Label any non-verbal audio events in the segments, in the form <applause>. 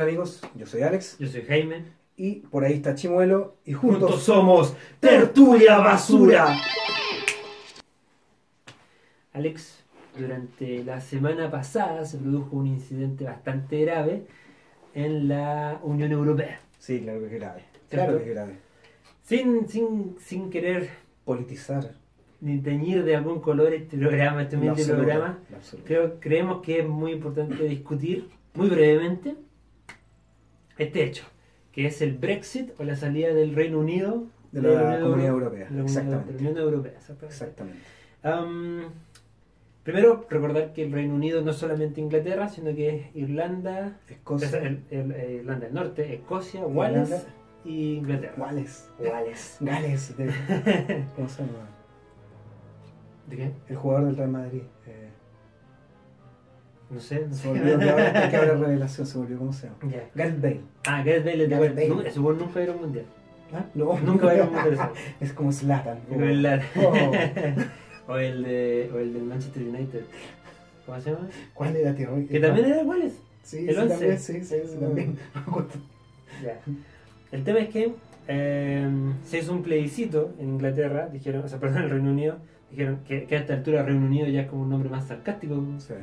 Hola amigos, yo soy Alex Yo soy Jaime. y por ahí está Chimuelo y juntos, Juntos somos Tertulia Basura. Alex, durante la semana pasada se produjo un incidente bastante grave en la Unión Europea. Sí, claro que es grave. Claro que es grave. Sin, sin, sin querer Politizar. ni teñir de algún color este programa, este programa, creo, creemos que es muy importante discutir muy brevemente este hecho, que es el Brexit o la salida del Reino Unido De la Unión Comunidad Euro- Europea, de la Unión- exactamente. de la Unión Europea, exactamente. Exactamente. Am, primero, recordar que el Reino Unido no es solamente Inglaterra, sino que es Irlanda, es Escocia. el- el- eh, Irlanda del Norte, Escocia, Wales Irlanda. y Inglaterra. Gales. <laughs> Wales. Gales. de- <laughs> ¿Cómo se llama? ¿De qué? El jugador del Real Madrid. eh, No sé, no se olvidó que ahora, que ahora <laughs> revelación se me olvidó cómo se llama. Ya. Gareth Bale. Ah, Gareth Bale es de Gareth Wales. Bale. Nu- Ese nunca va a ir a un mundial. ¿Ah? No. Nunca va a ir a un <laughs> mundial. es como Zlatan. O el, la- Oh. <laughs> o el de, o el del Manchester United. ¿Cómo se llama? ¿Cuál era tío? Que también era de Wales. Sí, el sí, once. también, sí, sí, también. El tema es que eh, se hizo un plebiscito en Inglaterra, dijeron, o sea, perdón, en el Reino Unido, dijeron que, que a esta altura Reino Unido ya es como un nombre más sarcástico. Sí.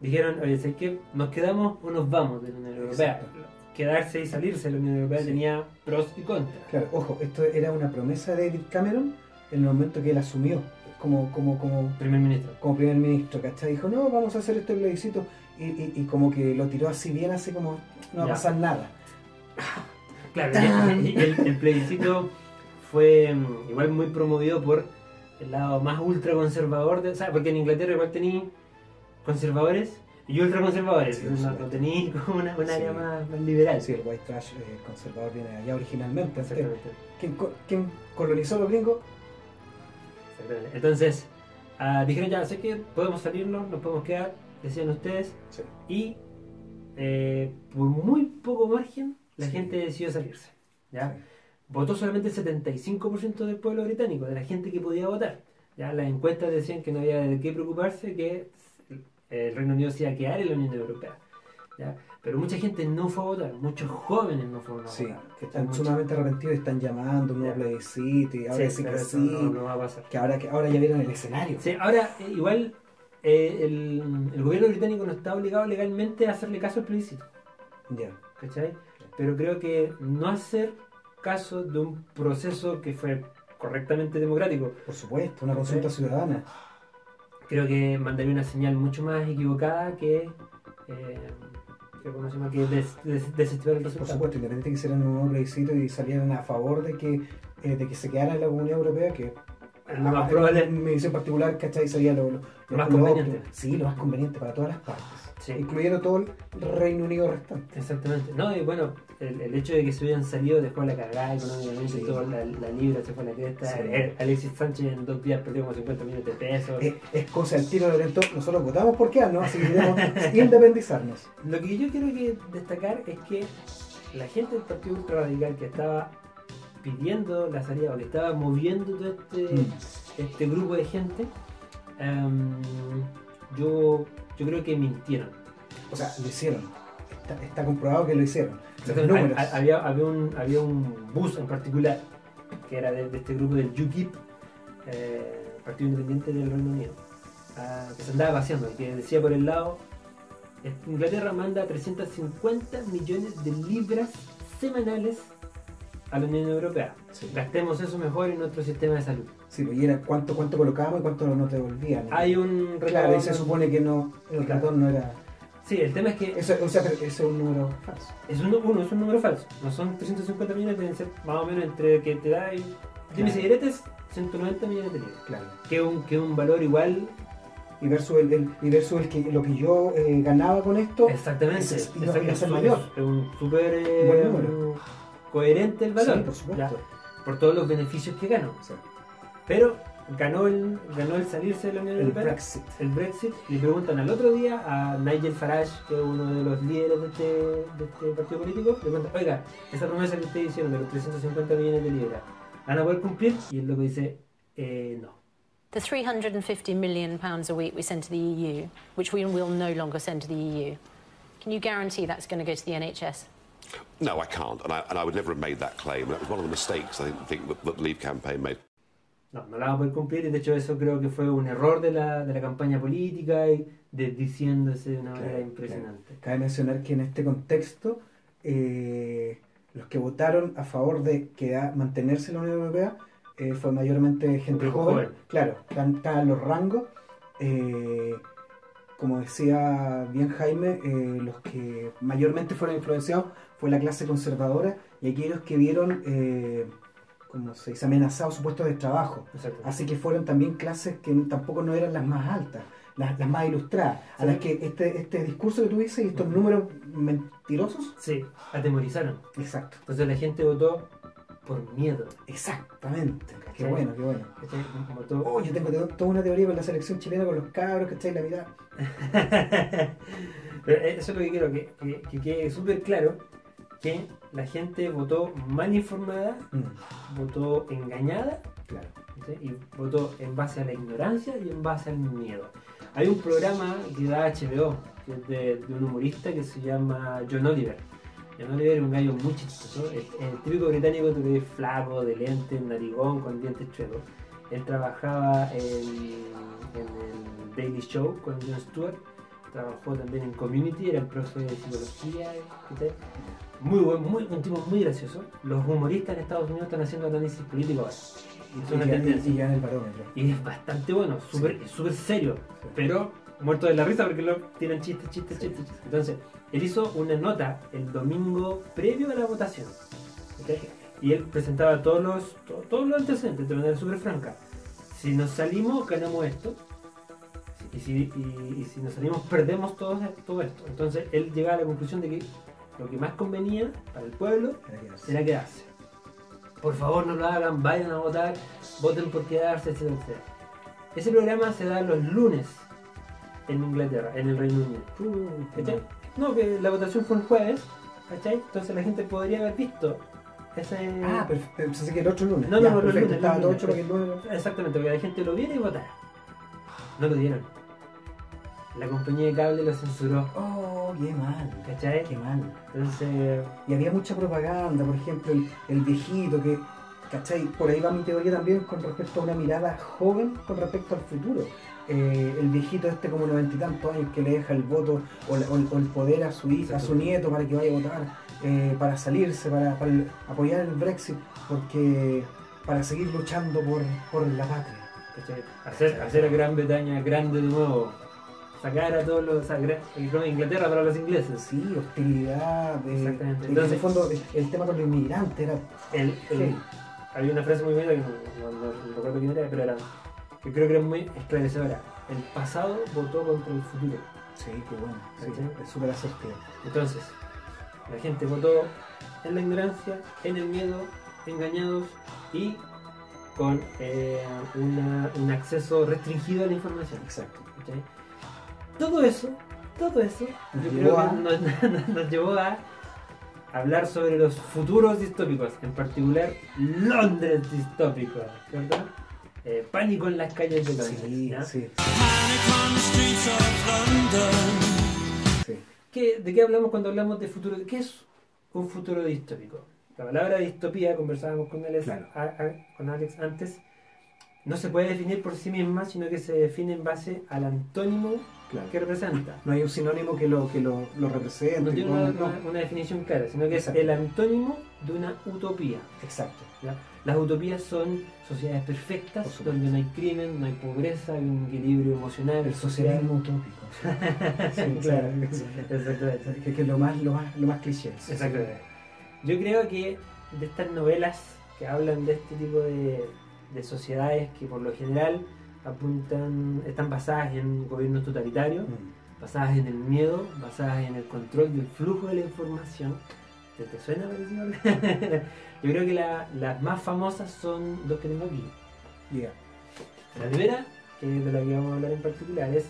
Dijeron, oye, ¿sabes qué? ¿Nos quedamos o nos vamos de la Unión Europea? Exacto. Quedarse y salirse de la Unión Europea Sí. tenía pros y contras. Claro, ojo, esto era una promesa de David Cameron en el momento que él asumió como, como, como, Primer ministro. como primer ministro, ¿cachai? Dijo, no, vamos a hacer este plebiscito y, y, y como que lo tiró así bien, así como, no va a pasar nada. <laughs> Claro, el, el plebiscito fue mm, igual muy promovido por el lado más ultraconservador, de, o sea, porque en Inglaterra igual tenía conservadores y ultraconservadores, Sí, no, no tenía como una, un Sí. área más, más liberal. Sí, el white trash eh, conservador viene de allá originalmente. ¿Quién, quién colonizó los gringos? exactamente. Entonces, ah, dijeron ya, sé que podemos salirnos, nos podemos quedar, decían ustedes, Sí. y eh, por muy poco margen la Sí. gente decidió salirse. ¿ya? votó solamente el 75% del pueblo británico, de la gente que podía votar. Ya las encuestas decían que no había de qué preocuparse, que el Reino Unido se iba a quedar en la Unión Europea. ¿ya? Pero mucha gente no fue a votar, muchos jóvenes no fueron a Sí, votar. que están Muchos- sumamente arrepentidos y están llamando Ya. plebiscito y ahora Sí, sí, que sí, no, no va a pasar. que ahora, que ahora ya vieron el escenario. Sí, ahora, eh, igual, eh, el, el gobierno británico no está obligado legalmente a hacerle caso al plebiscito. Ya. ¿cachai? Pero creo que no hacer caso de un proceso que fue correctamente democrático, Por supuesto, una consulta ciudadana. Creo que mandaría una señal mucho más equivocada que, eh, que, ¿cómo se llama? que des- des- desestimar el Por resultado. supuesto, independiente que hicieran un nuevo plebiscito y salieran a favor de que, eh, de que se quedara en la Comunidad Europea, que Lo más probable- en mi visión particular, ¿cachai? Sería lo, lo- Lo más lo conveniente. Sí, lo más conveniente para todas las partes. Sí. Incluyendo todo el Reino Unido restante. Exactamente. No, y bueno, el, el hecho de que se hubieran salido dejó la cagada económicamente, Sí. toda la, la libra se fue a la cresta. Sí. Eh, Alexis Sánchez en dos días perdió como 50 millones de pesos. Eh, es cosa del tiro. Nosotros votamos por quedarnos, así que queremos <laughs> independizarnos. Lo que yo quiero que destacar es que la gente del Partido Ultra Radical que estaba pidiendo la salida o que estaba moviendo todo este, Mm. este grupo de gente, em, yo, yo creo que mintieron. O sea, lo hicieron. Está, está comprobado que lo hicieron. Los Entonces, números. ha- había, había, un, había un bus en particular que era de, de este grupo del UKIP, eh, Partido Independiente del Reino Unido, ah, que se andaba vaciando y que decía por el lado, Inglaterra manda 350 millones de libras semanales a la Unión Europea. Sí. Gastemos eso mejor en nuestro sistema de salud. Sí, pues, y era cuánto, cuánto colocábamos y cuánto nos devolvían. Hay un Claro, y retorno- se supone que no, el Claro. retorno era. Sí, el tema es que Eso, o sea, ese es un número falso. Es un, uno, es un número falso. No son 350 millones, deben ser más o menos entre que te da y dimes y Claro. diretes, 190 millones de libras. Claro. Que es un, que es un valor igual. Y versus, el, el- y versus el que, lo que yo eh, ganaba con esto. Exactamente. es- Es, ser un- mayor. es un súper eh, coherente el valor. Sí, por supuesto. ya, por todos los beneficios que ganó. O sea, Pero ganó el, ganó el salirse de la Unión el Europea. Brexit. el Brexit, le preguntan al otro día a Nigel Farage, que es uno de los líderes de este, de este partido político, le preguntan, oiga, esa promesa que usted hicieron de los 350 millones de libras, ¿van a poder cumplir? Y el loco dice, eh, no. The 350 million pounds a week we send to the EU, which we will no longer send to the EU, Can you guarantee that's going to go to the NHS? No, I can't, and I, and I would never have made that claim. That was one of the mistakes I think that, that the Leave campaign made. No, no la va a poder cumplir y de hecho eso creo que fue un error de la, de la campaña política y desdiciéndose de una manera impresionante. claro. Cabe mencionar que en este contexto, eh, los que votaron a favor de quedar, mantenerse en la Unión Europea eh, fue mayormente gente joven. joven. Claro, están, los rangos. eh, como decía bien Jaime, los que mayormente fueron influenciados fue la clase conservadora y aquellos que vieron, como se dice, amenazados su puesto de trabajo. Exacto. Así que fueron también clases que tampoco no eran las más altas, las, las más ilustradas, a las que este, este discurso que tú dices y estos números mentirosos. Sí, atemorizaron. Exacto, Entonces la gente votó por miedo. exactamente. Qué Sí. bueno, qué bueno. ¿cachai? Votó Oh, yo tengo to- toda una teoría con la selección chilena, con los cabros, ¿cachai? La mitad. <laughs> Pero eso es lo que quiero, que, que, que quede súper claro que la gente votó mal informada, Mm, votó engañada claro. ¿sí? y votó en base a la ignorancia y en base al miedo. Hay un programa que da HBO, que es de, de un humorista que se llama John Oliver. John Oliver es un gallo muy chistoso, es el típico británico que ve flaco, de lentes, narigón, con dientes chuecos. Él trabajaba en, en el Daily Show con Jon Stewart, trabajó también en Community, era el profe de psicología, ¿viste? muy buen, muy, un tipo muy gracioso. Los humoristas en Estados Unidos están haciendo análisis político ahora. Y es Y una ya, tendencia. y ya en el barómetro. Y es bastante bueno, súper es súper serio, pero muerto de la risa porque lo tiran chistes, chistes, Sí. chistes, chistes. Entonces, él hizo una nota el domingo previo a la votación. Y él presentaba todos los, to- todos los antecedentes de manera súper franca. Si nos salimos, ganamos esto. Y si, y- y si nos salimos, perdemos todo, todo esto. Entonces, él llegaba a la conclusión de que lo que más convenía para el pueblo Era quedarse. Por favor, no lo hagan, vayan a votar, voten por quedarse, etcétera, etcétera. Ese programa se da los lunes en Inglaterra, en el Reino Unido. ¿Cachai? No, que la votación fue el jueves, ¿cachai? Entonces la gente podría haber visto ese... Ah, pero pensé que el otro lunes. No, no, Ya, no, el lunes, Estaba el todo lunes, hecho para que el lunes. Exactamente, que la gente lo viera y votara. No lo dieron. La compañía de cable lo censuró, Oh, qué mal. ¿cachai? Qué mal. Entonces, Y había mucha propaganda, por ejemplo, el, el viejito que, ¿cachai? Por ahí va mi teoría también con respecto a una mirada joven con respecto al futuro. Eh, el viejito este como noventa y tantos años que le deja el voto o, la- o el- o el poder a su hija, a su nieto para que vaya a votar, eh, para salirse, para, para el- apoyar el Brexit, porque para seguir luchando por, por la patria. ¿cachai? Hacer, hacer a Gran Bretaña grande de nuevo. Sacar a todos los. a Inglaterra para los ingleses. Sí, hostilidad, eh, Exactamente. en Entonces- el fondo el, tema con los inmigrantes era El, el- Sí. Había una frase muy buena que no, no- no- no recuerdo quién era, pero era. que creo que era muy esclarecedora. El pasado votó contra el futuro. Sí, qué bueno. Es súper asertivo. Entonces, la gente votó en la ignorancia, en el miedo, engañados y con eh, una- un acceso restringido a la información. Exacto. ¿cachai? Todo eso, todo eso, Nos yo llevó creo a- que nos, <laughs> nos llevó a hablar sobre los futuros distópicos, en particular Londres distópico, ¿cierto? Eh, pánico en las calles de Londres. Sí, ¿ya? sí, sí. ¿Qué- ¿De qué hablamos cuando hablamos de futuro? ¿Qué es un futuro distópico? La palabra distopía, conversábamos con Alex, Claro. a- a- con Alex antes, no se puede definir por sí misma, sino que se define en base al antónimo Claro. que representa. No hay un sinónimo que lo, que lo, lo represente. No tiene una, no. una- definición clara, sino que Exacto. es el antónimo de una utopía. Exacto. ¿ya? Las utopías son sociedades perfectas, donde no hay crimen, no hay pobreza, hay un equilibrio emocional, El social. socialismo utópico. <laughs> Sí, Claro. Exactamente. Que, que es lo más, lo más, lo más cliché. Exactamente. Yo creo que de estas novelas que hablan de este tipo de, de sociedades que por lo general apuntan, están basadas en gobiernos totalitarios, Mm. basadas en el miedo, basadas en el control del flujo de la información. ¿Te, te suena parecido? <laughs> Yo creo que la- las más famosas son dos que tengo aquí. Diga. La primera, que es de la que vamos a hablar en particular, es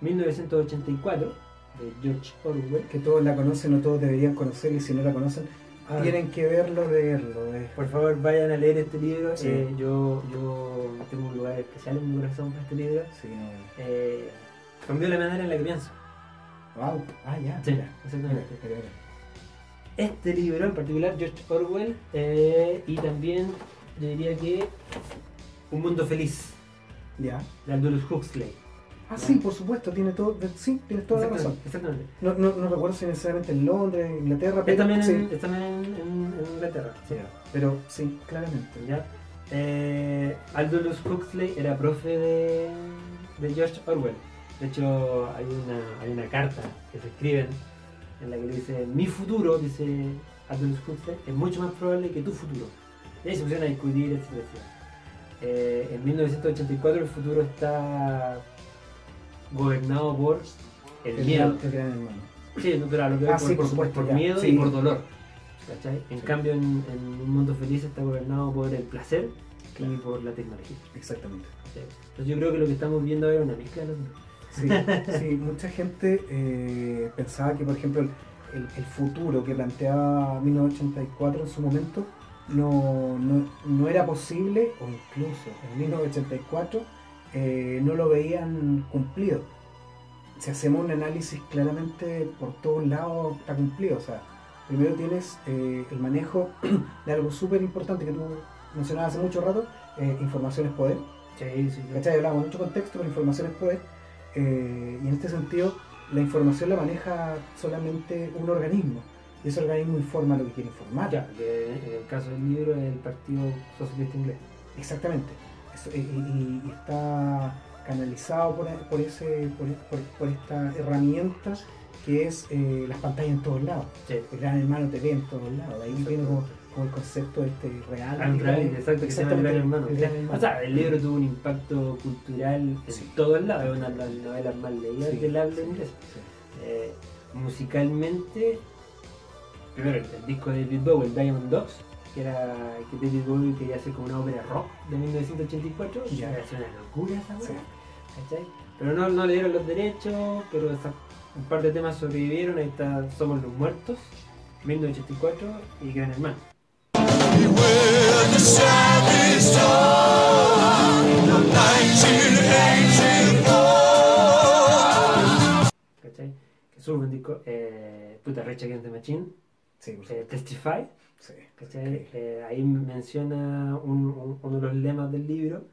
1984, de George Orwell. Que todos la conocen o todos deberían conocer y si no la conocen, Ah, tienen que verlo, leerlo. eh. Por favor, vayan a leer este libro. Sí. Eh, yo, yo tengo un lugar especial en mi corazón para este libro. Sí, no. Eh, cambió la manera en la que pienso. Wow. Ah, ya. Sí, exactamente. Este libro en particular, George Orwell, eh, y también yo diría que Un Mundo Feliz. Ya. de Aldous Huxley. Ah, sí, por supuesto, tiene todo, sí, tienes toda la razón. Exactamente. No, no, no recuerdo si necesariamente en Londres, en Inglaterra, Es pero también, sí. en, es también en, Inglaterra. sí. Pero sí, claramente. ¿Ya? Eh, Aldous Huxley era profe de, de George Orwell. De hecho, hay una, hay una carta que se escriben en la que le dice: Mi futuro, dice Aldous Huxley, es mucho más probable que tu futuro. Y ahí se pusieron a discutir, etcétera. Eh, en 1984 el futuro está gobernado por el, miedo. hermano. Sí, pero a lo que Ah, voy sí, por, por supuesto, por miedo Sí. y por dolor. ¿cachai? En Sí. cambio, en, en un mundo feliz está gobernado por el placer Claro. y por la tecnología. Exactamente. Entonces yo creo que lo que estamos viendo ahora es una mezcla de los dos. Sí, sí, mucha gente eh, pensaba que, por ejemplo, el, el- el futuro que planteaba 1984 en su momento no, no, no era posible, o incluso en 1984 eh, no lo veían cumplido. Si hacemos un análisis claramente por todos lados está cumplido. O sea, primero tienes eh, el manejo <clears throat> de algo súper importante que tú mencionabas hace mucho rato, eh, información es poder. Sí, sí, sí. Hablamos mucho contexto, pero información es poder. eh, y en este sentido, la información la maneja solamente un organismo. Y ese organismo informa lo que quiere informar. Ya, que en el caso del libro es el Partido Socialista Inglés. Exactamente. Y, y- y está canalizado por, por ese, por, por- por esta herramienta que es eh, las pantallas en todos lados. Sí. El gran hermano te ve en todos lados. Ahí viene como, como el concepto este real. Ah, exacto, que se llama El Gran Hermano. el Gran Hermano. O sea, el libro tuvo un impacto cultural en Sí. todos lados, es una de las novelas más leídas del habla inglés. Eh, musicalmente, primero el, el disco de David Bowie, Diamond Dogs, que era que David Bowie quería hacer como una ópera rock de 1984, Ya. era una locura esa Sí. ¿cachai? Pero no, no le dieron los derechos, pero esa- un par de temas sobrevivieron, ahí está Somos los Muertos, 1984 y Gran Hermano. ¿Cachai? Que sube un disco, eh, puta, Rage Against the Machine, Sí, eh. Testify, Sí. ¿cachai? Eh, ahí menciona un- un- uno de los lemas del libro.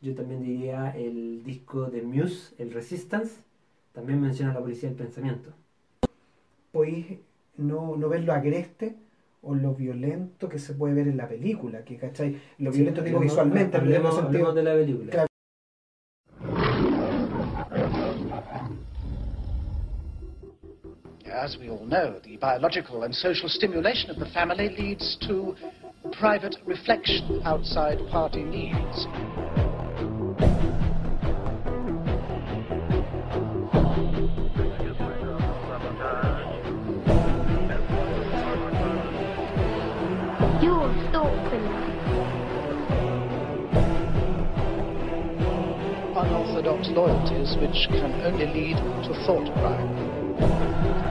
Yo también diría el disco de Muse, el Resistance, también menciona la policía del pensamiento. podéis no, no ver lo agreste o lo violento que se puede ver en la película, que ¿cachai? Lo violento digo Hablemos- visualmente, el hablemos, sentido... hablemos de la película. Claro. As we all know, the biological and social stimulation of the family leads to private reflection outside party needs. Unorthodox loyalties which can only lead to thought crime.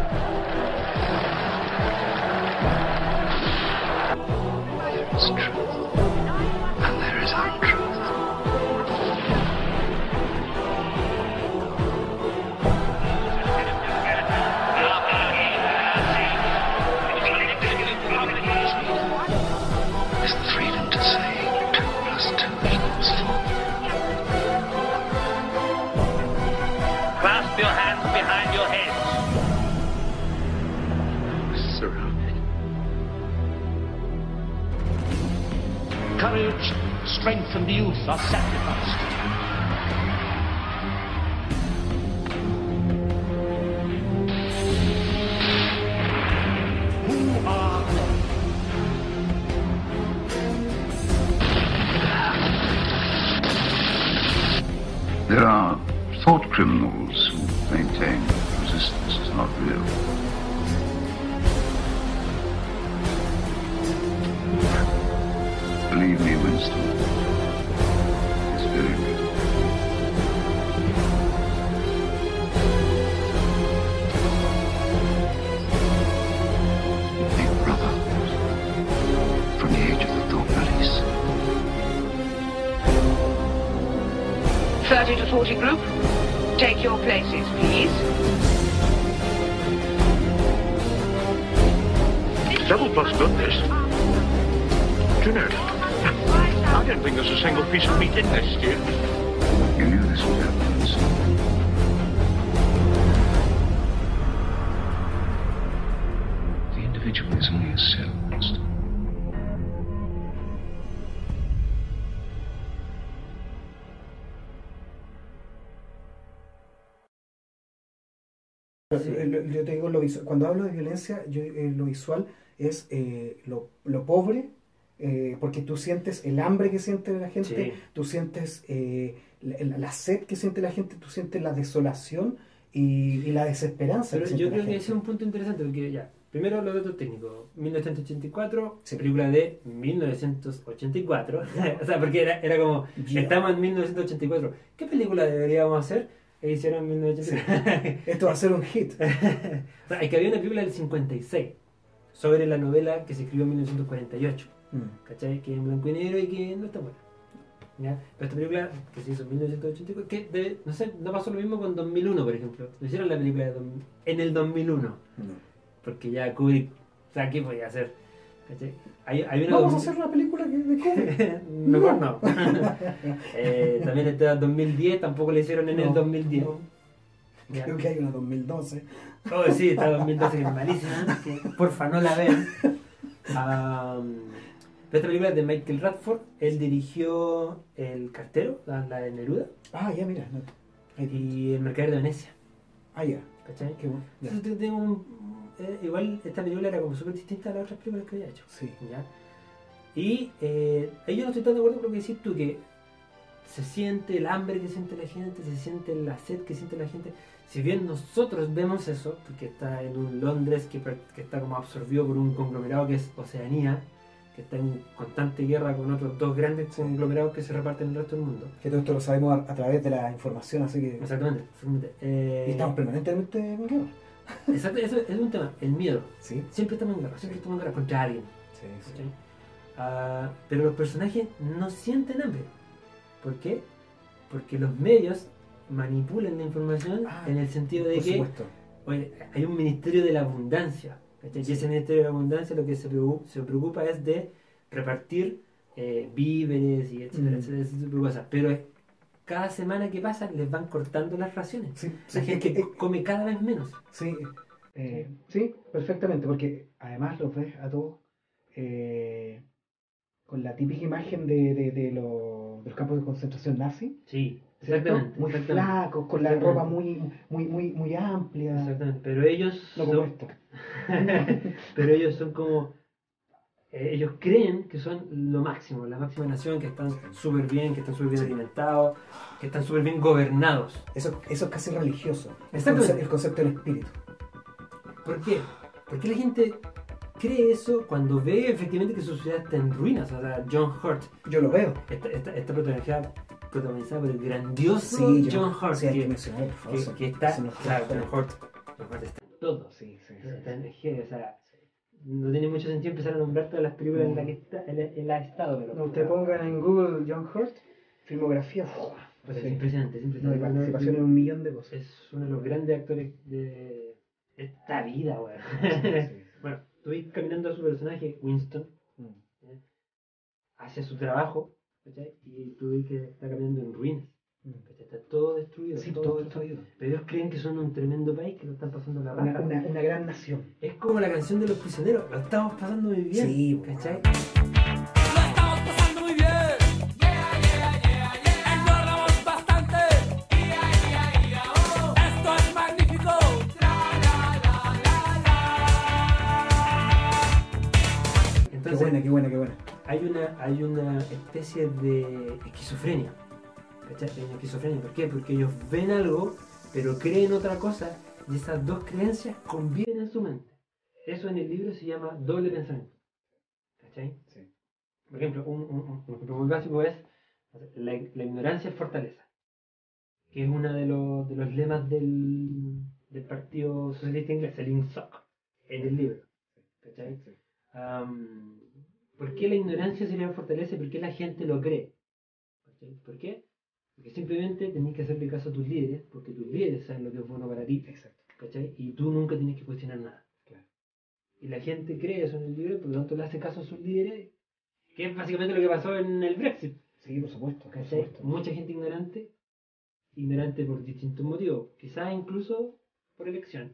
priests are sacrificed. There are thought criminals who maintain resistance is not real. 30 to 40 group, take your places, please. Double plus goodness. Do I don't think there's a single piece of meat in this stew. You knew this would happen. Yo te digo, lo visual- cuando hablo de violencia, yo, eh, lo visual es eh, lo, lo pobre, eh, porque tú sientes el hambre que siente la gente, Sí. tú sientes eh, la, la sed que siente la gente, tú sientes la desolación y, y la desesperanza. Pero que yo creo la que ese es un punto interesante porque ya, primero los datos técnicos. 1984, Sí. película de 1984. <laughs> o sea, porque era, era como, Ya. estamos en 1984. ¿Qué película deberíamos hacer? E hicieron en 1984. <laughs> Esto va a ser un hit. <laughs> O sea, es que había una película del 56 sobre la novela que se escribió en 1948. Mm. ¿Cachai? Que es en blanco y negro y que no está buena. ¿Ya? Pero esta película que se hizo en 1984, que no sé, no pasó lo mismo con 2001, por ejemplo. No hicieron la película de en el 2001. No. Porque ya Kubrick, o sea, ¿qué podía hacer? Hay, hay una Vamos a hacer una película que de Kubrick. <laughs> Mejor <laughs> no. Eh, también está 2010, tampoco le hicieron en el No, 2010. no. Creo que hay una 2012. Oh, sí, está 2012 que es malísima. <laughs> que porfa, no la vean. Pero esta película es de Michael Radford. Él dirigió El Cartero, la, la de Neruda, Ah, ya, mira. no. Y El Mercader de Venecia. Ah, ya. ¿Cachai? Qué bueno. Entonces, tengo un- eh, igual esta película era como súper distinta a las otras películas que había hecho. Sí. ¿ya? Y eh, ahí yo no estoy tan de acuerdo con lo que decís tú, que se siente el hambre que siente la gente, se siente la sed que siente la gente. Si bien nosotros vemos eso, porque está en un Londres que, que está como absorbido por un conglomerado que es Oceanía, que está en constante guerra con otros dos grandes conglomerados que se reparten en el resto del mundo. Que todo esto lo sabemos a, a través de la información, así que. Exactamente. exactamente. Eh, Y estamos permanentemente en guerra. <laughs> exacto, eso es un tema, el miedo. Sí. Siempre estamos en guerra, siempre estamos en guerra contra alguien. Sí. Ah, pero los personajes no sienten hambre. ¿Por qué? Porque los medios manipulan la información Ah, en el sentido de Por que hay un ministerio de la abundancia. ¿cachai? Y ese ministerio de la abundancia lo que se preocupa, se preocupa es de repartir eh, víveres y etcétera, Mm. etcétera, de cosas. Pero es- cada semana que pasa les van cortando las raciones. Sí, La sí, gente eh, come cada vez menos. Sí, eh, sí, perfectamente, porque además los ves a todos eh, con la típica imagen de, de, de los, de los campos de concentración nazi, Sí, exactamente. muy exactamente. flacos, con la ropa muy, muy, muy, muy amplia, Exactamente, pero ellos no como son- esto. <laughs> pero ellos son como eh, ellos creen que son lo máximo, la máxima nación, que están súper bien, que están súper bien Sí. alimentados, que están súper bien gobernados. Eso, eso es casi religioso, el, Exactamente. el concepto del espíritu. ¿Por qué? Porque la gente cree eso cuando ve efectivamente que su ciudad está en ruinas. O sea, John Hurt Yo lo veo. está, está, está protagonizada, protagonizada por el grandioso Sí, John Hurt, sí, que favor. que- que está, claro. John Hurt, John Hurt está en todo. Sí, sí, Está en o sea, no tiene mucho sentido empezar a nombrar todas las películas en las que está, en la estado, pero No, usted pongan en Google John Hurt, filmografía. Pues es impresionante, es No, impresionante. participación en un millón de cosas. Es uno de los grandes actores de esta vida, weón. <laughs> Bueno, tú ves caminando a su personaje, Winston. ¿eh? hacia su trabajo, ¿cachai? Y tú ves que está caminando en ruinas, Mm. Está todo destruido. Sí, todo destruido. Pero ellos creen que son un tremendo país, que lo están pasando la raja. una, una gran nación. Es como la canción de los prisioneros, lo estamos pasando muy bien, Sí, ¿cachai? Lo estamos pasando muy bien. Engordamos bastante. Esto es magnífico. Qué Entonces, buena, qué buena, qué buena. hay una, hay una especie de esquizofrenia. ¿Cachai? Una esquizofrenia. ¿Por qué? Porque ellos ven algo, pero creen otra cosa, y esas dos creencias conviven en su mente. Eso en el libro se llama doble pensamiento. ¿Cachai? Sí. Por ejemplo, un, un- un ejemplo muy básico es la, la ignorancia es fortaleza, que es uno de los, de los lemas del, del Partido Socialista Inglés, el INSOC, en el libro. ¿Cachai? Am, ¿Por qué la ignorancia sería fortaleza por qué la gente lo cree? ¿Por qué? Porque simplemente tenés que hacerle caso a tus líderes, porque tus líderes saben lo que es bueno para ti. Exacto. ¿Cachai? Y tú nunca tienes que cuestionar nada. Claro. Y la gente cree eso en el libro, por lo tanto le hace caso a sus líderes, que es básicamente lo que pasó en el Brexit. Sí, por supuesto. Por. Mucha gente ignorante, ignorante por distintos motivos, quizás incluso por elección.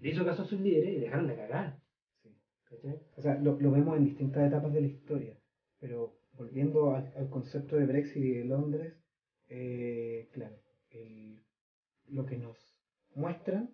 Le hizo caso a sus líderes y dejaron de cagar. Sí. ¿cachai? O sea, lo, lo vemos en distintas etapas de la historia, pero volviendo al, al concepto de Brexit y de Londres, eh, claro, el- lo que nos muestran,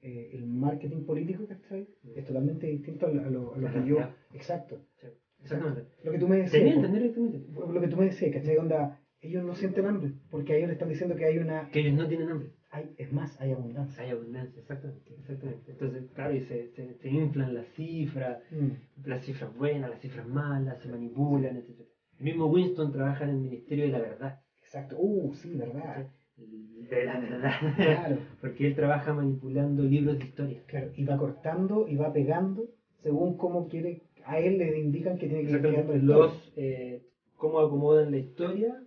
eh, el marketing político, ¿cachai? Es totalmente distinto a lo, a lo- que yo... Exacto. Sí, Exactamente. Lo que tú me decías, lo que tú me decías, ¿cachai? Onda, ellos no sienten hambre, porque a ellos le están diciendo que hay una... que ellos no tienen hambre. Hay, es más, hay abundancia. Hay abundancia, exactamente, exactamente. Entonces, claro, y se, se, se inflan las cifras, Mm, las cifras buenas, las cifras malas, se manipulan, etc. El mismo Winston trabaja en el Ministerio de la Verdad. Exacto. Uh, sí, verdad. De la verdad. Claro. <laughs> Porque él trabaja manipulando libros de historia. Claro, y va cortando y va pegando según cómo quiere, a él le indican que tiene que ir historia. Los, eh, cómo acomodan la historia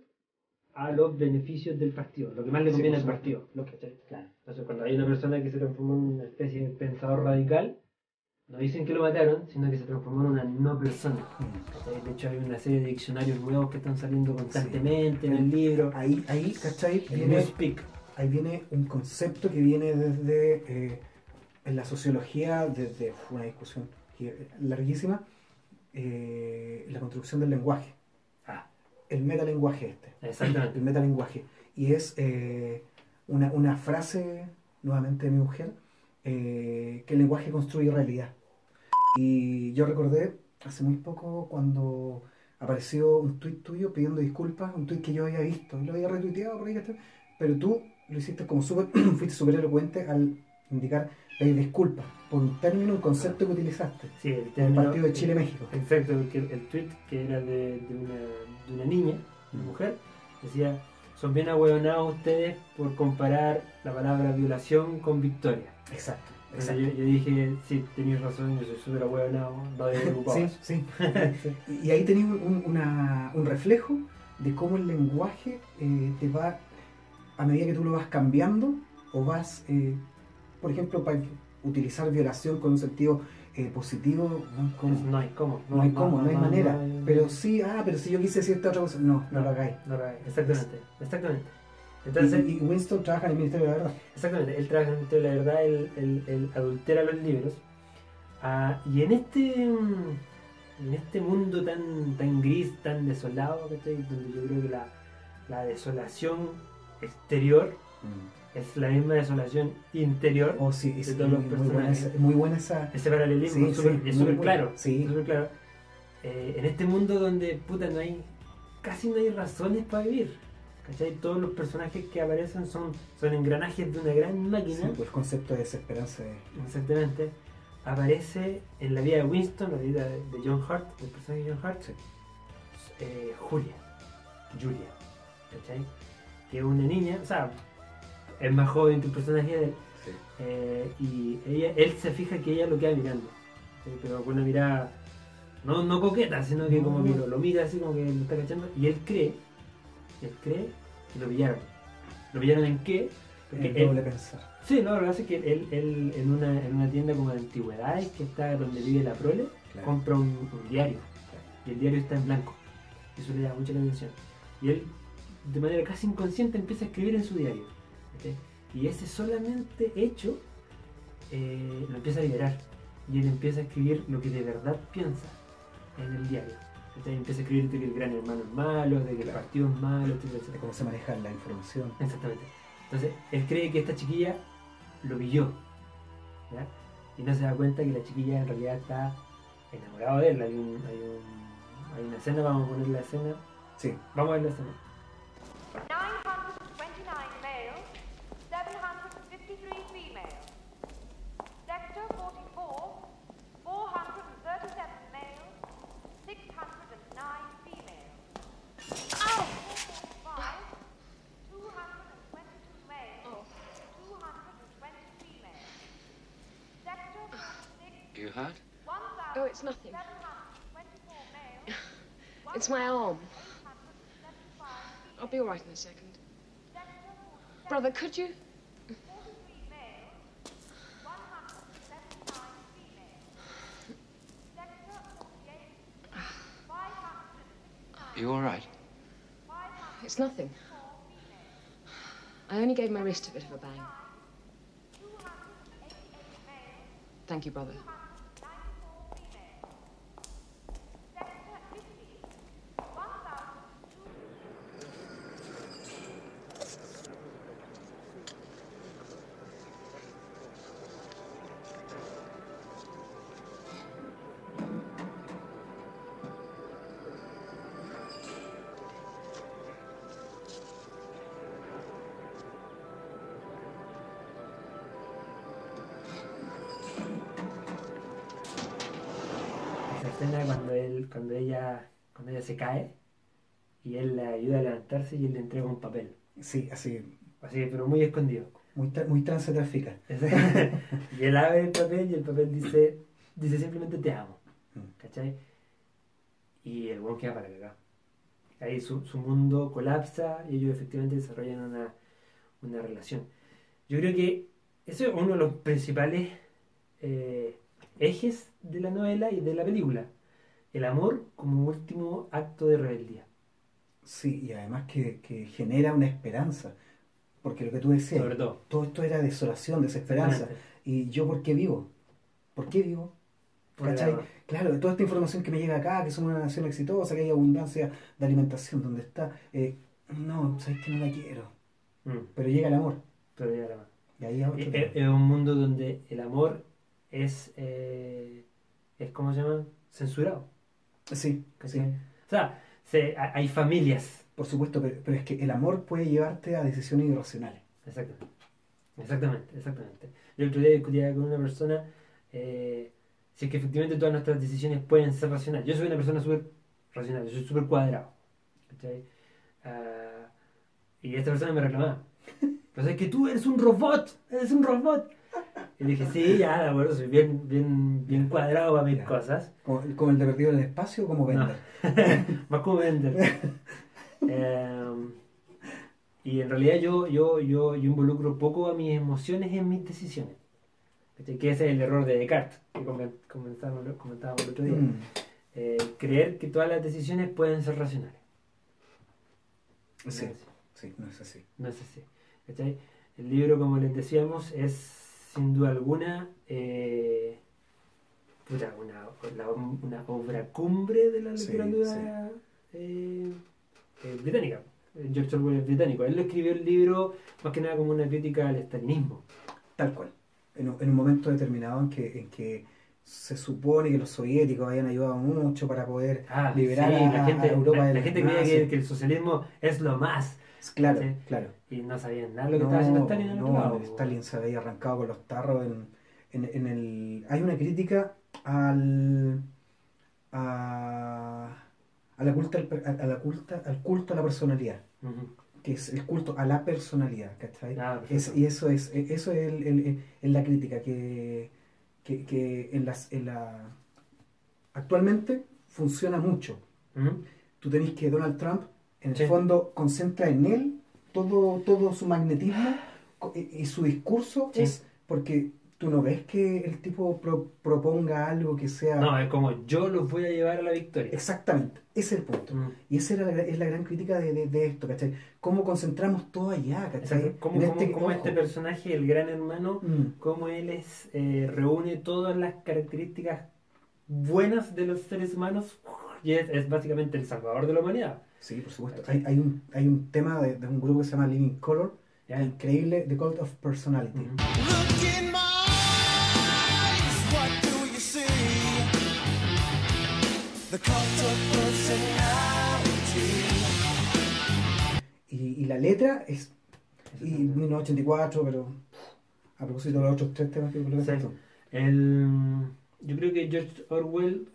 a los beneficios del partido, lo que más le conviene al partido. Lo que- claro. Entonces, cuando hay una persona que se transformó en una especie de pensador radical, no dicen que lo mataron, sino que se transformó en una no persona. De hecho, hay una serie de diccionarios nuevos que están saliendo constantemente en el libro. Ahí, ahí, ¿cachai? Viene, ahí viene un concepto que viene desde, eh, en la sociología, desde fue una discusión que- larguísima, eh, la construcción del lenguaje. Ah, El metalenguaje este. exactamente. el metalenguaje. Y es eh, una, una frase, nuevamente de mi mujer, eh, que el lenguaje construye realidad. Y yo recordé hace muy poco cuando apareció un tuit tuyo pidiendo disculpas, un tuit que yo había visto, y lo había retuiteado por ahí, pero tú lo hiciste como súper, <clears throat> fuiste súper elocuente al indicar pedir disculpas por un término, un concepto que utilizaste Sí, el término- partido de Chile-México. Exacto, porque el, el tweet que era de, de una, de una niña, una mujer, decía, son bien ahueonados ustedes por comparar la palabra violación con victoria. Exacto. Yo, yo dije, sí, tenéis razón, yo soy súper ahueonado, no de Sí, <laughs> sí. Y, y ahí tenéis un, una- un reflejo de cómo el lenguaje eh, te va, a medida que tú lo vas cambiando, o vas, eh, por ejemplo, para utilizar violación con un sentido eh, positivo, no hay cómo. No hay cómo. No hay no manera. Pero sí, ah, pero si yo quise decir esta otra cosa, no, no lo hagáis. no lo hay. Exactamente, exactamente. Entonces, y, y Winston trabaja en el Ministerio de la Verdad. Exactamente, él trabaja en el Ministerio de la Verdad, él, él- él adultera los libros. Ah, y en este en este mundo tan, tan gris, tan desolado, ¿cachai? donde yo creo que la, la desolación exterior es la misma desolación interior, Oh, sí, De todos los buena personajes. esa, muy buena esa. ese paralelismo Sí, es súper- sí, es claro. Eh, en este mundo donde puta no hay casi no hay razones para vivir. ¿Cachai? Todos los personajes que aparecen son, son engranajes de una gran máquina. Sí, pues el concepto de desesperanza. de- Exactamente. Aparece en la vida de Winston, la vida de John Hart, del personaje de John Hart, eh, Julia, Julia, ¿cachai? Que es una niña, o sea, es más joven que el personaje de él, eh, y ella, él se fija que ella lo queda mirando, ¿sí? pero con una mirada no, no coqueta, sino que como que lo, lo mira así como que lo está cachando, y él cree, él cree que lo pillaron. ¿Lo pillaron en qué? Porque el él- doble pensar. Sí, no, lo que pasa es que él, él en, una, en una tienda como de antigüedades que está donde vive la prole, Claro. compra un, un diario. Y el diario está en blanco. Eso le llama mucho la atención. Y él, de manera casi inconsciente, empieza a escribir en su diario. Y ese solamente hecho eh, lo empieza a liberar. Y él empieza a escribir lo que de verdad piensa en el diario. ¿Ok? Empieza a escribir de que el gran hermano es malo, de que el partido es malo, etcétera, de cómo se maneja la información. Exactamente. Entonces, él cree que esta chiquilla lo pilló. ¿ya? Y no se da cuenta que la chiquilla en realidad está enamorada de él. Hay, un, hay, un- hay una escena, vamos a poner la escena. Sí. Vamos a ver la escena. Hurt? Oh, it's nothing. <laughs> It's my arm. I'll be all right in a second. Brother, could you? You all right? It's nothing. I only gave my wrist a bit of a bang. Thank you, brother. Se cae y él la ayuda a levantarse y él le entrega un papel. Sí, así, Así, pero muy escondido. muy, tra- muy <laughs> y él abre el papel y el papel dice, dice simplemente te amo. Mm. ¿Cachai? Y el buen queda para cagar. Ahí su, su mundo colapsa y ellos efectivamente desarrollan una, una relación. Yo creo que eso es uno de los principales eh, ejes de la novela y de la película. El amor como último acto de rebeldía. Sí, y además que, que genera una esperanza. Porque lo que tú decías, Sobre todo. todo esto era desolación, desesperanza. ¿Y yo por qué vivo? ¿Por qué vivo? El ¿Cachai? amor. Claro, toda esta información que me llega acá, que somos una nación exitosa, que hay abundancia de alimentación, donde está, eh, no, sabes que no la quiero. Mm, Pero llega el amor. pero ya la- Y ahí es otro es- es un mundo donde el amor es, eh, es ¿cómo se llama? Censurado. Sí, sí. O sea, se- ha- hay familias. por supuesto, pero, pero es que el amor puede llevarte a decisiones irracionales. Exactamente. Exactamente, exactamente. Yo el otro día discutía con una persona eh, si es que efectivamente todas nuestras decisiones pueden ser racionales. Yo soy una persona súper racional, yo soy súper cuadrado. ¿cachai? Ah, y esta persona me reclamaba. <laughs> Pero es que tú eres un robot, eres un robot. Y dije, sí, ya, de acuerdo, soy bien, bien, bien cuadrado para mis Ya. cosas. Como, como el de perdido en el espacio o como No. vender. <laughs> Más como vender. Em, y en realidad yo, yo, yo, yo involucro poco a mis emociones en mis decisiones. Que ese es el error de Descartes, que comen- comentábamos, comentábamos el otro día. Mm, Eh, creer que todas las decisiones pueden ser racionales. No sí, es así. sí, no es así. No es así. ¿cachai? El libro, como les decíamos, es sin duda alguna eh, puta, una, obra cumbre de la Sí, literatura eh, eh, británica. George Orwell es británico. Él lo escribió el libro más que nada como una crítica al estalinismo. Tal cual. En un, en un momento determinado en que, en que se supone que los soviéticos habían ayudado mucho para poder Ah, liberar sí, a, la gente, a Europa la, de la gente creía que, que el socialismo es lo más. Claro, claro. Y no sabían nada de lo que estaba haciendo Stalin en el no, otro lado. Stalin se había arrancado con los tarros en, en, en el... Hay una crítica al... A, a la culta, a la culta, al culto a la personalidad, que es el culto a la personalidad, ¿cachai? Ah, Es- y eso es, e, eso es el- el- el- en la crítica que, que, que en las, en la actualmente funciona mucho. Tú tenés que Donald Trump, en el Sí. fondo, concentra en él todo, todo su magnetismo y, y su discurso Sí. es porque tú no ves que el tipo pro- proponga algo que sea... No, es como yo los voy a llevar a la victoria. Exactamente, ese es el punto. Mm. Y esa era la, es la gran crítica de, de- de esto, ¿cachai? ¿Cómo concentramos todo allá, ¿cachai? Cómo, este- cómo este personaje, el gran hermano, Mm. cómo él es, eh, reúne todas las características buenas de los seres humanos y es, es básicamente el salvador de la humanidad. Sí, por supuesto. Hay, hay, un, hay un tema de, de un grupo que se llama Living Color, increíble, The Cult of Personality. Y, y la letra es y 1984, pero a propósito de los otros tres temas que colocaste Sí. El, yo creo que George Orwell,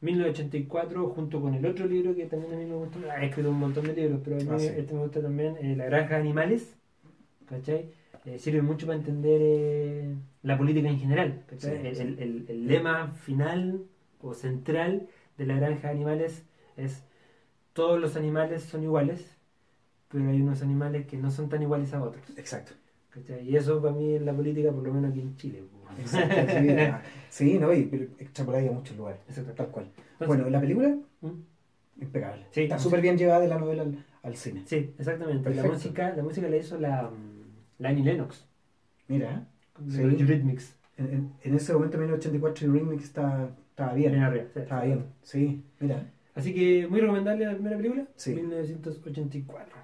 1984, junto con el otro libro que también a mí me gusta, ha escrito un montón de libros, pero a mí Ah, sí. este me gusta también, eh, La Granja de Animales, ¿cachai? Eh, sirve mucho para entender eh, la política en general, ¿cachai? Sí, el, sí. el- el- el lema final o central de La Granja de Animales es todos los animales son iguales, pero hay unos animales que no son tan iguales a otros. Exacto. ¿Cachai? Y eso para mí es la política, por lo menos aquí en Chile. pues. Exacto, sí, sí, no, y pero extrapoláis a muchos lugares. Exacto. Tal cual. Entonces- bueno, la película, ¿Mm? impecable. Sí, Está súper bien llevada de la novela al, al cine. Sí, exactamente. La música, la música la hizo la, mm, la Annie Lennox, Mira, Sí. Eurythmics. en, en- en ese momento, en 1984, el remix está, estaba bien. Bien arriba, sí. Estaba bien, sí, mira. Así que muy recomendable la primera película, Sí. 1984.